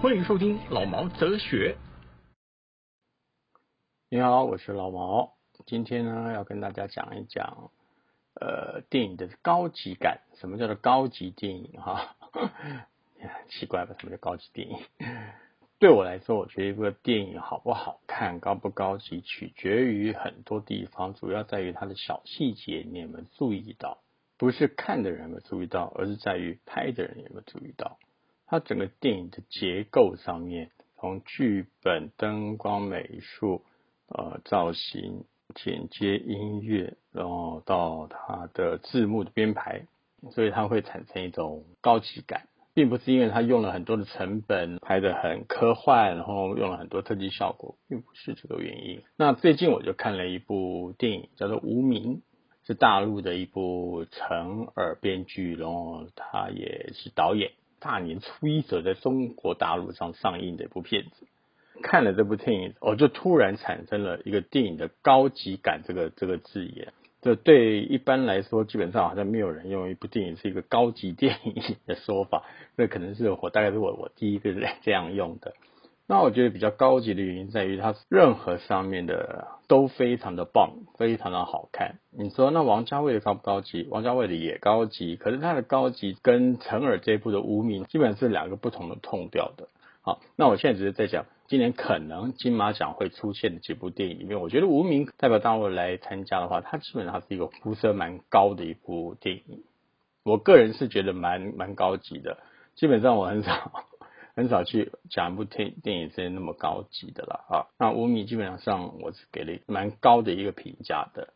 欢迎收听老毛哲学。你好，我是老毛。今天呢，要跟大家讲一讲，呃，电影的高级感。什么叫做高级电影？哈，奇怪吧？什么叫高级电影？对我来说，我觉得一部电影好不好看、高不高级，取决于很多地方，主要在于它的小细节，你有没有注意到？不是看的人有没有注意到，而是在于拍的人有没有注意到。它整个电影的结构上面，从剧本、灯光、美术、呃造型、剪接、音乐，然后到它的字幕的编排，所以它会产生一种高级感，并不是因为它用了很多的成本拍的很科幻，然后用了很多特技效果，并不是这个原因。那最近我就看了一部电影，叫做《无名》，是大陆的一部陈耳编剧，然后他也是导演。大年初一则在中国大陆上上映的一部片子，看了这部电影，我就突然产生了一个电影的高级感这个这个字眼。这对一般来说，基本上好像没有人用一部电影是一个高级电影的说法。这可能是我大概是我我第一个人这样用的。那我觉得比较高级的原因在于，它任何上面的都非常的棒，非常的好看。你说那王家卫的高不高级？王家卫的也高级，可是他的高级跟陈耳这部的无名基本是两个不同的痛调的。好，那我现在只是在讲今年可能金马奖会出现的几部电影里面，我觉得无名代表大陆来参加的话，它基本上是一个呼声蛮高的一部电影。我个人是觉得蛮蛮高级的，基本上我很少。很少去讲一部电电影是那么高级的了啊。那《无名》基本上我是给了蛮高的一个评价的。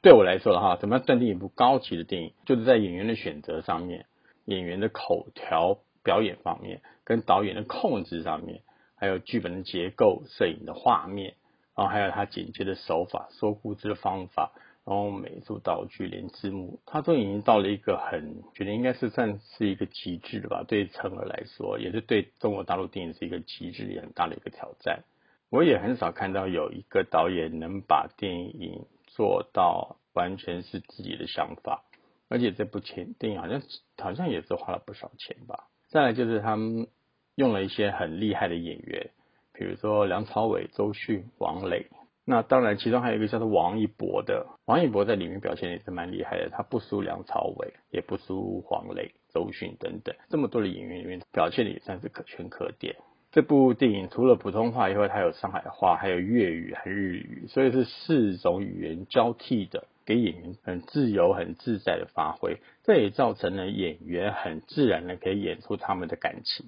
对我来说的话，怎么样断定一部高级的电影，就是在演员的选择上面、演员的口条表演方面、跟导演的控制上面，还有剧本的结构、摄影的画面，然后还有他剪接的手法、说故事的方法。然后美术道具连字幕，他都已经到了一个很觉得应该是算是一个极致的吧。对陈儿来说，也是对中国大陆电影是一个极致也很大的一个挑战。我也很少看到有一个导演能把电影做到完全是自己的想法，而且这部前电影好像好像也是花了不少钱吧。再来就是他们用了一些很厉害的演员，比如说梁朝伟、周迅、王磊。那当然，其中还有一个叫做王一博的，王一博在里面表现也是蛮厉害的，他不输梁朝伟，也不输黄磊、周迅等等这么多的演员里面，表现的也算是可圈可点。这部电影除了普通话以外，它有上海话，还有粤语和日语，所以是四种语言交替的，给演员很自由、很自在的发挥，这也造成了演员很自然的可以演出他们的感情。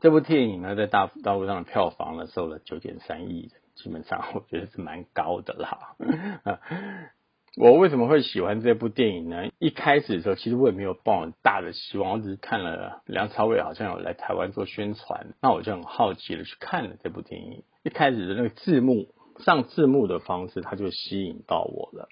这部电影呢，在大大陆上的票房呢，收了九点三亿。基本上我觉得是蛮高的啦。我为什么会喜欢这部电影呢？一开始的时候，其实我也没有抱很大的希望，我只是看了梁朝伟好像有来台湾做宣传，那我就很好奇的去看了这部电影。一开始的那个字幕上字幕的方式，它就吸引到我了。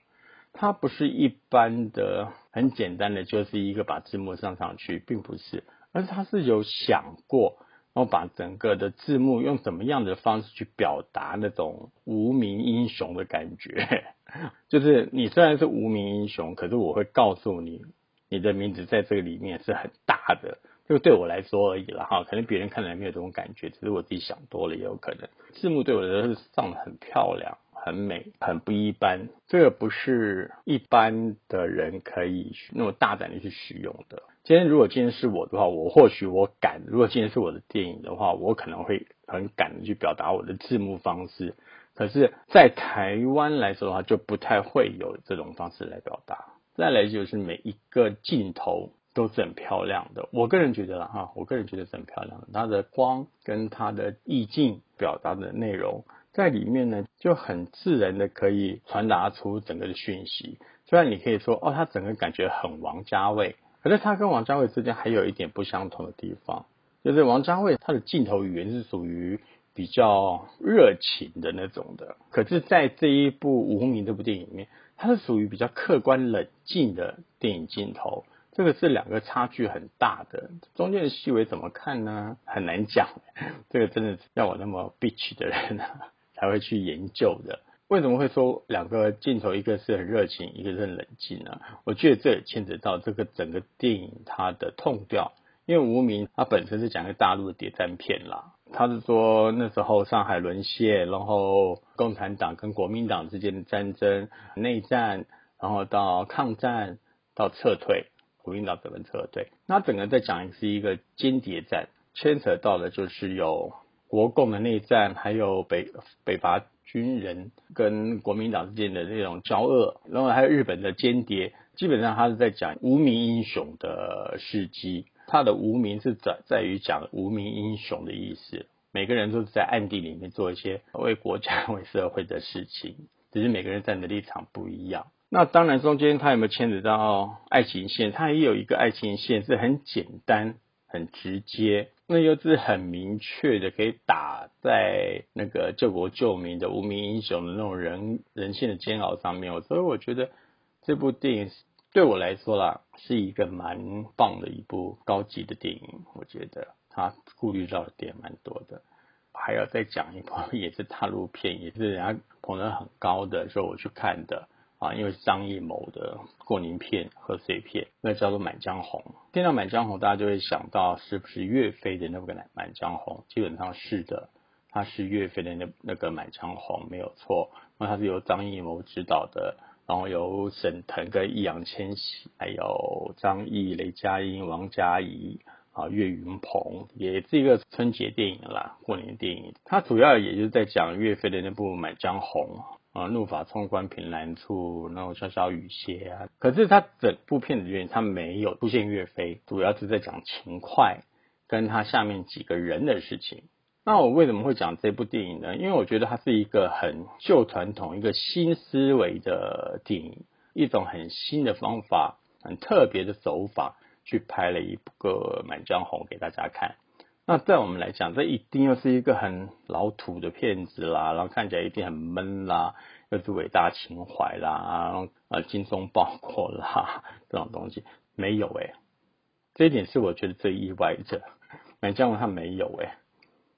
它不是一般的很简单的，就是一个把字幕上上去，并不是，而是它是有想过。然后把整个的字幕用怎么样的方式去表达那种无名英雄的感觉？就是你虽然是无名英雄，可是我会告诉你，你的名字在这个里面是很大的。就对我来说而已了哈，可能别人看来没有这种感觉，只是我自己想多了也有可能。字幕对我来说是上的很漂亮。很美，很不一般。这个不是一般的人可以那么大胆的去使用的。今天如果今天是我的话，我或许我敢；如果今天是我的电影的话，我可能会很敢的去表达我的字幕方式。可是，在台湾来说的话，就不太会有这种方式来表达。再来就是每一个镜头都是很漂亮的。我个人觉得哈，我个人觉得是很漂亮的。它的光跟它的意境表达的内容。在里面呢，就很自然的可以传达出整个的讯息。虽然你可以说，哦，它整个感觉很王家卫，可是他跟王家卫之间还有一点不相同的地方，就是王家卫他的镜头语言是属于比较热情的那种的。可是，在这一部《无名》这部电影里面，他是属于比较客观冷静的电影镜头。这个是两个差距很大的，中间的细微怎么看呢？很难讲。这个真的让我那么 bitch 的人才会去研究的。为什么会说两个镜头，一个是很热情，一个是很冷静呢？我觉得这也牵扯到这个整个电影它的痛调。因为无名它本身是讲一个大陆的谍战片啦，它是说那时候上海沦陷，然后共产党跟国民党之间的战争、内战，然后到抗战到撤退。国民党怎么撤退？那整个在讲是一个间谍战，牵扯到的就是有国共的内战，还有北北伐军人跟国民党之间的那种交恶，然后还有日本的间谍。基本上他是在讲无名英雄的事迹。他的无名是在在于讲无名英雄的意思。每个人都是在暗地里面做一些为国家、为社会的事情，只是每个人站的立场不一样。那当然，中间他有没有牵扯到爱情线？他也有一个爱情线，是很简单、很直接，那又是很明确的，可以打在那个救国救民的无名英雄的那种人人性的煎熬上面。所以我觉得这部电影对我来说啦，是一个蛮棒的一部高级的电影。我觉得他顾虑到的点蛮多的。还要再讲一部，也是大陆片，也是人家捧得很高的，说我去看的。啊，因为张艺谋的过年片、贺岁片，那叫做《满江红》。听到《满江红》，大家就会想到是不是岳飞的那个《满江红》？基本上是的，它是岳飞的那那个《满江红》没有错。那它是由张艺谋执导的，然后由沈腾跟易烊千玺，还有张译、雷佳音、王佳怡啊、岳云鹏，也是一个春节电影啦，过年电影。它主要也就是在讲岳飞的那部《满江红》。啊，怒发冲冠凭栏处，然后潇潇雨歇啊。可是他整部片子里面，他没有出现岳飞，主要是在讲秦桧跟他下面几个人的事情。那我为什么会讲这部电影呢？因为我觉得它是一个很旧传统、一个新思维的电影，一种很新的方法、很特别的手法去拍了一个《满江红》给大家看。那在我们来讲，这一定又是一个很老土的片子啦，然后看起来一定很闷啦，又是伟大情怀啦，然后啊精忠报国啦 这种东西没有诶，这一点是我觉得最意外的。满江红他没有诶，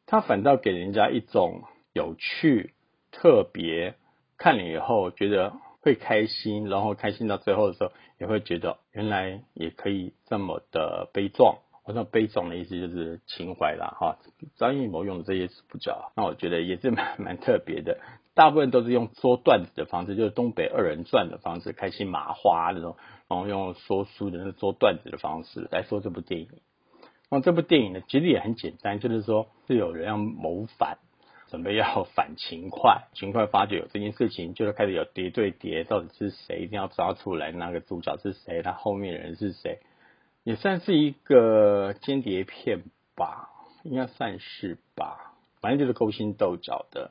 他反倒给人家一种有趣、特别，看了以后觉得会开心，然后开心到最后的时候也会觉得原来也可以这么的悲壮。我那悲壮的意思就是情怀啦，哈。张艺谋用的这些词不叫，那我觉得也是蛮 蛮特别的。大部分都是用说段子的方式，就是东北二人转的方式，开心麻花那种，然后用说书的那说段子的方式来说这部电影。那这部电影呢，其实也很简单，就是说是有人要谋反，准备要反秦桧，秦桧发觉有这件事情，就是开始有谍对谍，到底是谁，一定要抓出来，那个主角是谁，他后面的人是谁。也算是一个间谍片吧，应该算是吧，反正就是勾心斗角的。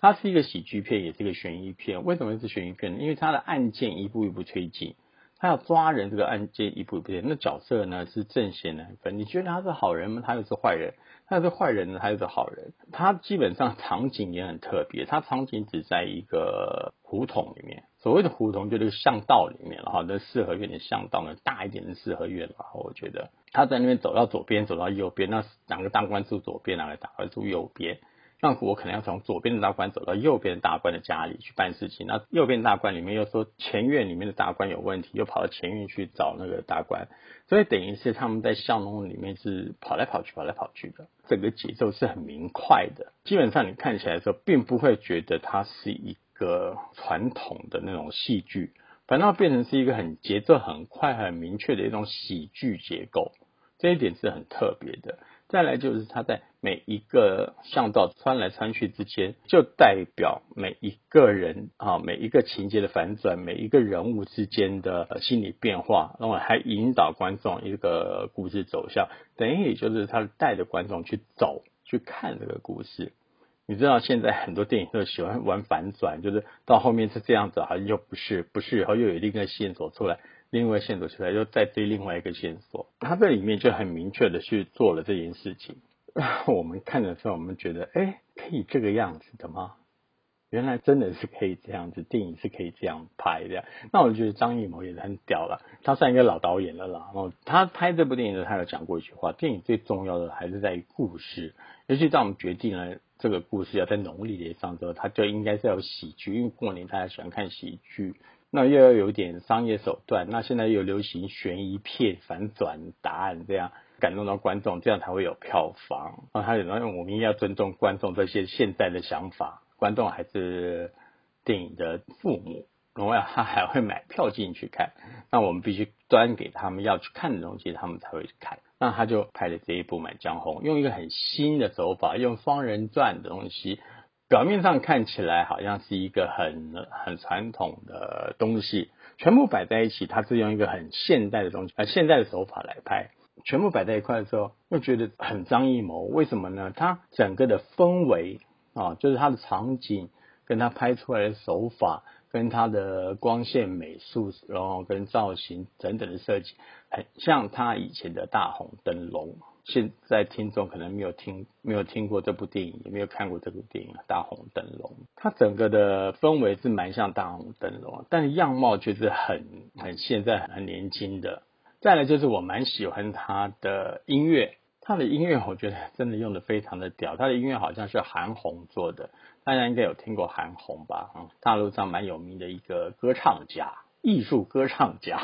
它是一个喜剧片，也是一个悬疑片。为什么是悬疑片？因为它的案件一步一步推进。他要抓人，这个案件一步一步推进。那角色呢是正邪难分。你觉得他是好人吗？他又是坏人。他是坏人呢，他又是好人。他基本上场景也很特别。他场景只在一个胡同里面。所谓的胡同就是巷道里面，然后那四合院的巷道呢，大一点的四合院。然后我觉得他在那边走到左边，走到右边，那两个大官住左边，两个大官住右边。那我可能要从左边的大官走到右边的大官的家里去办事情。那右边大官里面又说前院里面的大官有问题，又跑到前院去找那个大官，所以等于是他们在巷弄里面是跑来跑去，跑来跑去的。整个节奏是很明快的，基本上你看起来的时候，并不会觉得它是一个传统的那种戏剧，反倒变成是一个很节奏很快、很明确的一种喜剧结构。这一点是很特别的。再来就是他在每一个巷道穿来穿去之间，就代表每一个人啊，每一个情节的反转，每一个人物之间的心理变化，然后还引导观众一个故事走向，等于也就是他带着观众去走去看这个故事。你知道现在很多电影都喜欢玩反转，就是到后面是这样子，好像又不是，不是以后又有另一个线索出来。另外线索出来，又再追另外一个线索，他这里面就很明确的去做了这件事情。我们看的时候，我们觉得，哎，可以这个样子的吗？原来真的是可以这样子，电影是可以这样拍的。那我觉得张艺谋也是很屌了，他算一个老导演了啦。然后他拍这部电影的时候，他有讲过一句话：电影最重要的还是在于故事。尤其当我们决定了这个故事要在农历年上之后，他就应该是要喜剧，因为过年大家喜欢看喜剧。那又要有点商业手段。那现在又流行悬疑片、反转答案，这样感动到观众，这样才会有票房。啊，还有，然后我们要尊重观众这些现在的想法。观众还是电影的父母，然后他还会买票进去看，那我们必须端给他们要去看的东西，他们才会去看。那他就拍了这一部《满江红》，用一个很新的手法，用双人传的东西，表面上看起来好像是一个很很传统的东西，全部摆在一起，它是用一个很现代的东西，呃，现代的手法来拍，全部摆在一块的时候，又觉得很张艺谋。为什么呢？他整个的氛围。啊，就是它的场景，跟它拍出来的手法，跟它的光线美术，然后跟造型等等的设计，很像他以前的大红灯笼。现在听众可能没有听，没有听过这部电影，也没有看过这部电影《大红灯笼》。它整个的氛围是蛮像大红灯笼，但是样貌却是很很现在很年轻的。再来就是我蛮喜欢他的音乐。他的音乐我觉得真的用的非常的屌，他的音乐好像是韩红做的，大家应该有听过韩红吧？嗯，大陆上蛮有名的一个歌唱家，艺术歌唱家，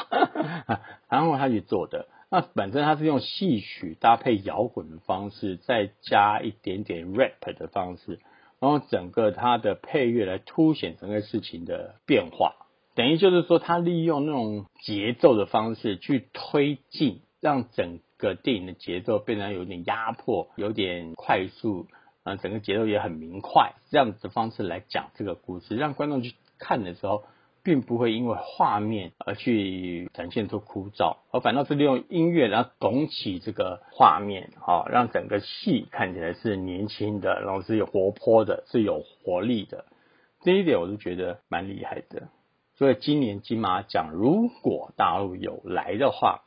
韩红他去做的。那本身他是用戏曲搭配摇滚的方式，再加一点点 rap 的方式，然后整个他的配乐来凸显整个事情的变化，等于就是说他利用那种节奏的方式去推进，让整。个电影的节奏变得有点压迫，有点快速，啊，整个节奏也很明快，这样子的方式来讲这个故事，让观众去看的时候，并不会因为画面而去展现出枯燥，而反倒是利用音乐，然后拱起这个画面，好，让整个戏看起来是年轻的，然后是有活泼的，是有活力的，这一点我是觉得蛮厉害的。所以今年金马奖如果大陆有来的话，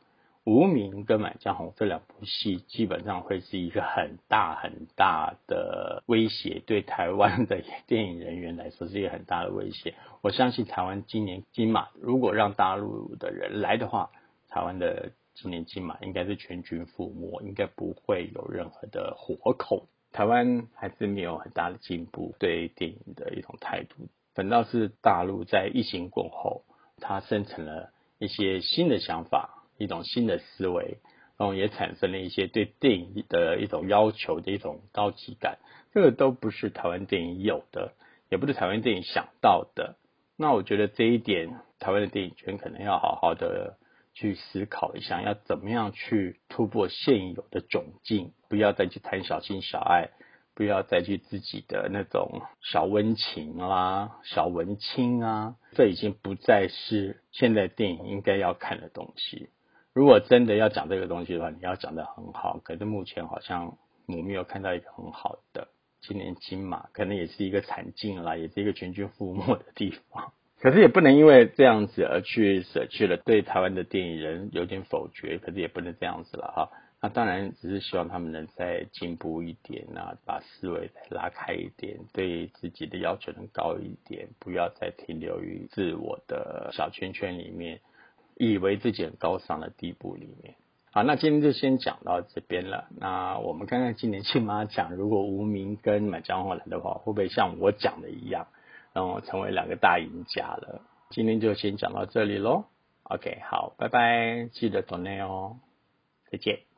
无名跟满江红这两部戏，基本上会是一个很大很大的威胁，对台湾的电影人员来说是一个很大的威胁。我相信台湾今年金马如果让大陆的人来的话，台湾的今年金马应该是全军覆没，应该不会有任何的活口。台湾还是没有很大的进步，对电影的一种态度，反倒是大陆在疫情过后，它生成了一些新的想法。一种新的思维，然后也产生了一些对电影的一种要求的一种高级感，这个都不是台湾电影有的，也不是台湾电影想到的。那我觉得这一点，台湾的电影圈可能要好好的去思考一下，要怎么样去突破现有的窘境，不要再去谈小情小爱，不要再去自己的那种小温情啦、小文青啊，这已经不再是现在电影应该要看的东西。如果真的要讲这个东西的话，你要讲的很好。可是目前好像我没有看到一个很好的。今年金马可能也是一个惨境啦，也是一个全军覆没的地方。可是也不能因为这样子而去舍去了对台湾的电影人有点否决。可是也不能这样子了哈。那当然只是希望他们能再进步一点啊，把思维再拉开一点，对自己的要求能高一点，不要再停留于自我的小圈圈里面。以为自己很高尚的地步里面，好，那今天就先讲到这边了。那我们看看今年庆妈讲，如果无名跟满江红来的话，会不会像我讲的一样，然后成为两个大赢家了？今天就先讲到这里喽。OK，好，拜拜，记得 d o 哦，再见。